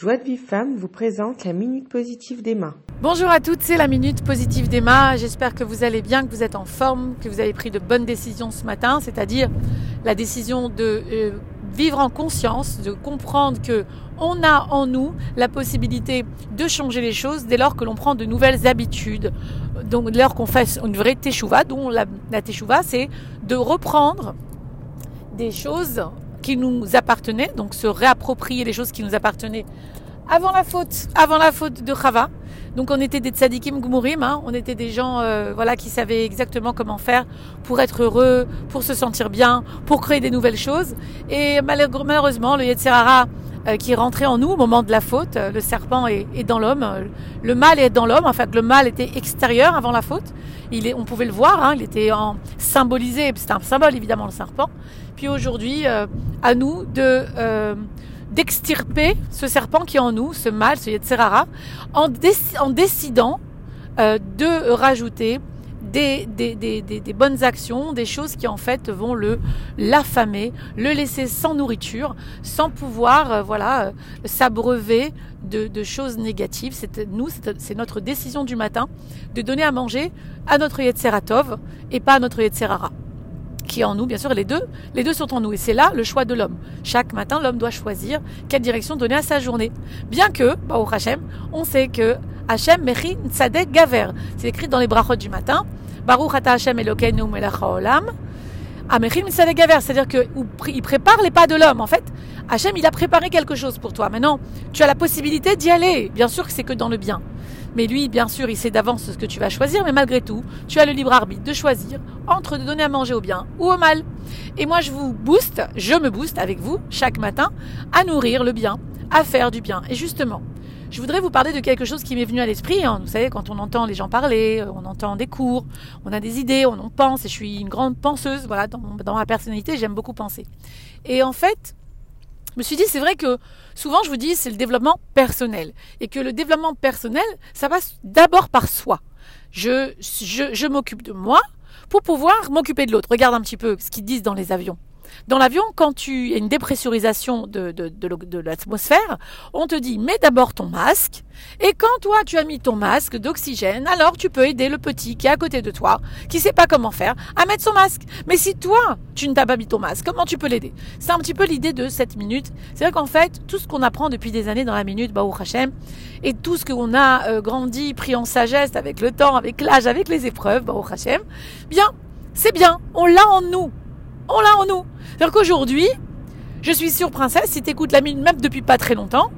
Joie de Vive Femme vous présente la Minute Positive d'Emma. Bonjour à toutes, c'est la Minute Positive d'Emma. J'espère que vous allez bien, que vous êtes en forme, que vous avez pris de bonnes décisions ce matin, c'est-à-dire la décision de euh, vivre en conscience, de comprendre que on a en nous la possibilité de changer les choses dès lors que l'on prend de nouvelles habitudes. Donc, dès lors qu'on fait une vraie teshuva, dont la, la teshuva, c'est de reprendre des choses qui nous appartenaient, donc se réapproprier les choses qui nous appartenaient avant la faute, avant la faute de Chava. Donc on était des tzadikim gumurim, hein. on était des gens euh, voilà qui savaient exactement comment faire pour être heureux, pour se sentir bien, pour créer des nouvelles choses. Et malheureusement, le Yetzirara euh, qui est rentré en nous au moment de la faute, euh, le serpent est, est dans l'homme, le mal est dans l'homme. En fait, le mal était extérieur avant la faute. Il est, on pouvait le voir, hein, il était en symbolisé, c'est un symbole évidemment le serpent. Puis aujourd'hui, à nous de d'extirper ce serpent qui est en nous, ce mal, ce Yetzerara, en, décidant euh, de rajouter des, bonnes actions, des choses qui en fait vont le l'affamer, le laisser sans nourriture, sans pouvoir euh, voilà euh, s'abreuver de, de, choses négatives. C'est nous, c'est notre décision du matin de donner à manger à notre Yetzeratov et pas à notre Yetzerara qui est en nous, bien sûr, les deux, les deux sont en nous. Et c'est là le choix de l'homme. Chaque matin, l'homme doit choisir quelle direction donner à sa journée. Bien que, bah, au Hachem, on sait que Hachem Mechin Tzadek Gaver. C'est écrit dans les brachot du matin. Baruch Ata Hachem Elokeinu Melech Haolam. Tzadek Gaver. C'est-à-dire qu'il prépare les pas de l'homme. En fait, Hachem, il a préparé quelque chose pour toi. Maintenant, tu as la possibilité d'y aller. Bien sûr que c'est que dans le bien. Mais lui, bien sûr, il sait d'avance ce que tu vas choisir, mais malgré tout, tu as le libre arbitre de choisir entre de donner à manger au bien ou au mal. Et moi, je vous booste, je me booste avec vous chaque matin à nourrir le bien, à faire du bien. Et justement, je voudrais vous parler de quelque chose qui m'est venu à l'esprit. Hein. Vous savez, quand on entend les gens parler, euh, on entend des cours, on a des idées, on en pense, et je suis une grande penseuse, voilà, dans, dans ma personnalité, j'aime beaucoup penser. Et en fait, je me suis dit, c'est vrai que souvent, je vous dis, c'est le développement personnel. Et que le développement personnel, ça passe d'abord par soi. Je, je, je m'occupe de moi pour pouvoir m'occuper de l'autre. Regarde un petit peu ce qu'ils disent dans les avions. Dans l'avion, quand tu as une dépressurisation de, de, de, l'atmosphère, on te dit mets d'abord ton masque. Et quand toi tu as mis ton masque d'oxygène, alors tu peux aider le petit qui est à côté de toi, qui sait pas comment faire, à mettre son masque. Mais si toi tu ne t'as pas mis ton masque, comment tu peux l'aider? C'est un petit peu l'idée de cette minute. C'est vrai qu'en fait, tout ce qu'on apprend depuis des années dans la minute, Baou Hachem, et tout ce qu'on a euh, grandi, pris en sagesse avec le temps, avec l'âge, avec les épreuves, Baou Hachem, bien, c'est bien, on l'a en nous on l'a en nous. C'est-à-dire qu'aujourd'hui, je suis sûre, princesse, si tu écoutes la mine même depuis pas très longtemps,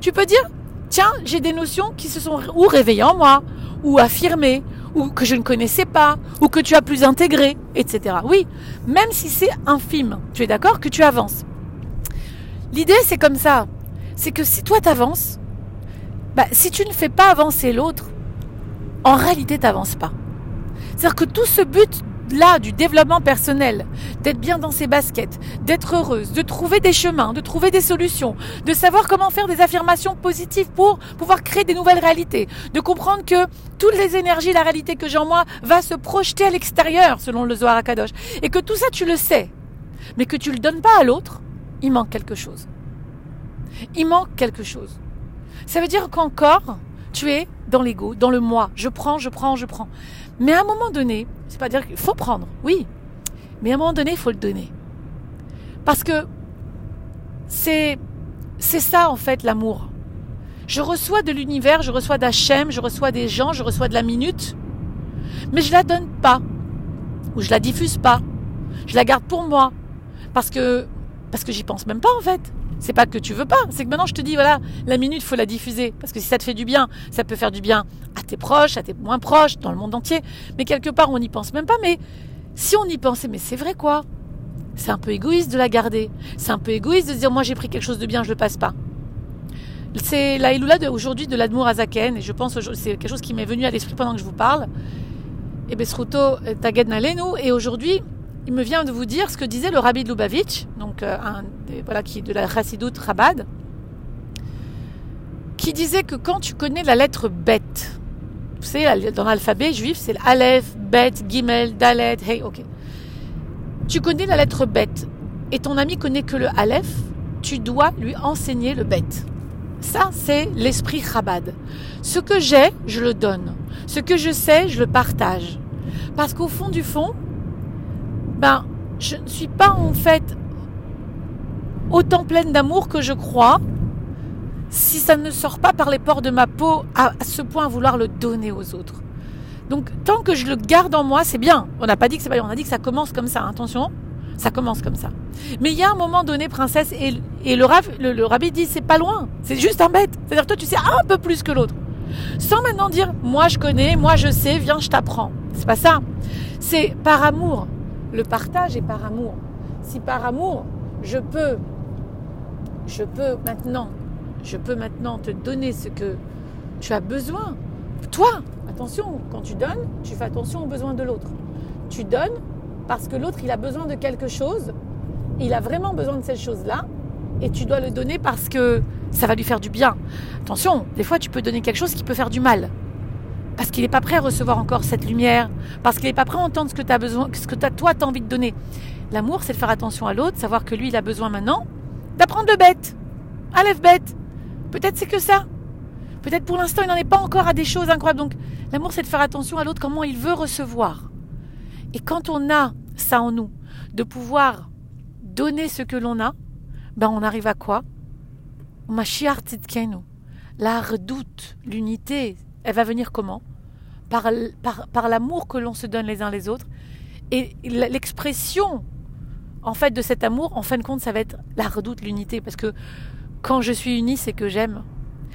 tu peux dire, tiens, j'ai des notions qui se sont ou réveillées en moi, ou affirmées, ou que je ne connaissais pas, ou que tu as plus intégré, etc. Oui, même si c'est infime, tu es d'accord que tu avances. L'idée, c'est comme ça. C'est que si toi t'avances, bah, si tu ne fais pas avancer l'autre, en réalité, t'avances pas. C'est-à-dire que tout ce but là du développement personnel, d'être bien dans ses baskets, d'être heureuse, de trouver des chemins, de trouver des solutions, de savoir comment faire des affirmations positives pour pouvoir créer des nouvelles réalités, de comprendre que toutes les énergies, la réalité que j'ai en moi va se projeter à l'extérieur selon le Zohar Akadosh et que tout ça tu le sais, mais que tu le donnes pas à l'autre, il manque quelque chose. Il manque quelque chose. Ça veut dire qu'encore tu es dans l'ego, dans le moi. Je prends, je prends, je prends. Mais à un moment donné, c'est pas dire qu'il faut prendre, oui. Mais à un moment donné, il faut le donner. Parce que c'est, c'est ça, en fait, l'amour. Je reçois de l'univers, je reçois d'Hachem, je reçois des gens, je reçois de la minute. Mais je la donne pas. Ou je la diffuse pas. Je la garde pour moi. Parce que, parce que j'y pense même pas, en fait. C'est pas que tu veux pas, c'est que maintenant je te dis voilà, la minute faut la diffuser parce que si ça te fait du bien, ça peut faire du bien à tes proches, à tes moins proches, dans le monde entier. Mais quelque part on n'y pense même pas. Mais si on y pensait, mais c'est vrai quoi? C'est un peu égoïste de la garder. C'est un peu égoïste de dire moi j'ai pris quelque chose de bien, je le passe pas. C'est la Iloula d'aujourd'hui de l'Admour Azaken et je pense c'est quelque chose qui m'est venu à l'esprit pendant que je vous parle. Et Besruto Taged Nalenu et aujourd'hui il me vient de vous dire ce que disait le rabbi de Lubavitch, donc euh, un voilà, qui est de la Chassidut Rabad, qui disait que quand tu connais la lettre Bet, vous savez, dans l'alphabet juif, c'est l'Aleph, Bet, Gimel, Dalet, Hey, ok. Tu connais la lettre Bet et ton ami connaît que le Aleph, tu dois lui enseigner le Bet. Ça, c'est l'esprit Chabad. Ce que j'ai, je le donne. Ce que je sais, je le partage. Parce qu'au fond du fond, ben, je ne suis pas en fait autant pleine d'amour que je crois si ça ne sort pas par les pores de ma peau à ce point à vouloir le donner aux autres. Donc tant que je le garde en moi, c'est bien. On n'a pas dit que c'est pas bien, on a dit que ça commence comme ça. Attention, ça commence comme ça. Mais il y a un moment donné, princesse, et, le, le, rabbi dit c'est pas loin, c'est juste un bête. C'est-à-dire toi tu sais un peu plus que l'autre. Sans maintenant dire moi je connais, moi je sais, viens je t'apprends. C'est pas ça. C'est par amour. Le partage est par amour. Si par amour, je peux, je peux maintenant, maintenant te donner ce que tu as besoin. Toi, attention, quand tu donnes, tu fais attention aux besoins de l'autre. Tu donnes parce que l'autre, il a besoin de quelque chose, il a vraiment besoin de cette chose-là, et tu dois le donner parce que ça va lui faire du bien. Attention, des fois, tu peux donner quelque chose qui peut faire du mal. Parce qu'il n'est pas prêt à recevoir encore cette lumière, parce qu'il n'est pas prêt à entendre ce que tu as besoin, ce que envie de donner. L'amour, c'est de faire attention à l'autre, savoir que lui, il a besoin maintenant d'apprendre le bête. Enlève bête. Peut-être c'est que ça. Peut-être pour l'instant, il n'en est pas encore à des choses incroyables. Donc, l'amour, c'est de faire attention à l'autre, comment il veut recevoir. Et quand on a ça en nous, de pouvoir donner ce que l'on a, ben on arrive à quoi? La redoute, l'unité, elle va venir comment? Par, par, par l'amour que l'on se donne les uns les autres. Et l'expression, en fait, de cet amour, en fin de compte, ça va être la redoute, l'unité. Parce que quand je suis unie, c'est que j'aime.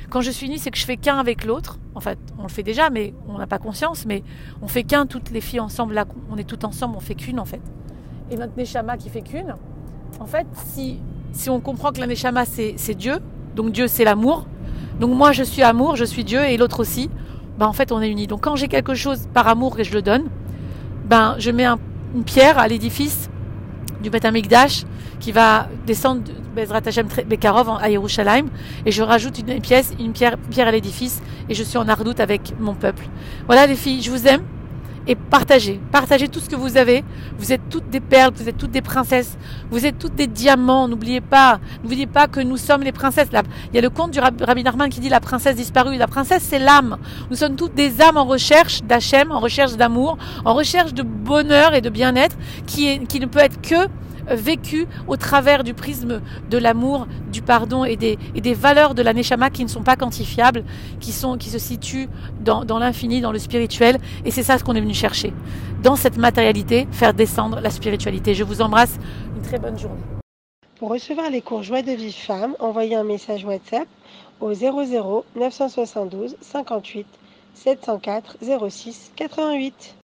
Quand je suis unie, c'est que je fais qu'un avec l'autre. En fait, on le fait déjà, mais on n'a pas conscience. Mais on fait qu'un, toutes les filles ensemble. Là, on est toutes ensemble, on fait qu'une en fait. Et notre Neshama qui fait qu'une. En fait, si, si on comprend que la Neshama c'est Dieu, donc Dieu c'est l'amour. Donc moi je suis amour, je suis Dieu et l'autre aussi. Ben en fait on est unis. Donc quand j'ai quelque chose par amour et je le donne, ben je mets une pierre à l'édifice du Beth qui va descendre Bezrat Hashem Bekarov à Yerushalayim et je rajoute une pièce, une pierre, pierre à l'édifice et je suis en ardoute avec mon peuple. Voilà les filles, je vous aime et partagez, partagez tout ce que vous avez. Vous êtes toutes des perles, vous êtes toutes des princesses, vous êtes toutes des diamants. N'oubliez pas, n'oubliez pas que nous sommes les princesses. il y a le conte du Rabbi Narman qui dit la princesse disparue. La princesse, c'est l'âme. Nous sommes toutes des âmes en recherche d'Hachem, en recherche d'amour, en recherche de bonheur et de bien-être, qui, qui ne peut être que vécu au travers du prisme de l'amour, du pardon et des, et des valeurs de la Neshama qui ne sont pas quantifiables, qui, sont, qui se situent dans, dans l'infini, dans le spirituel. Et c'est ça ce qu'on est venu chercher. Dans cette matérialité, faire descendre la spiritualité. Je vous embrasse. Une très bonne journée. Pour recevoir les cours Joie de vie femme, envoyez un message WhatsApp au 00 972 58 704 06 88.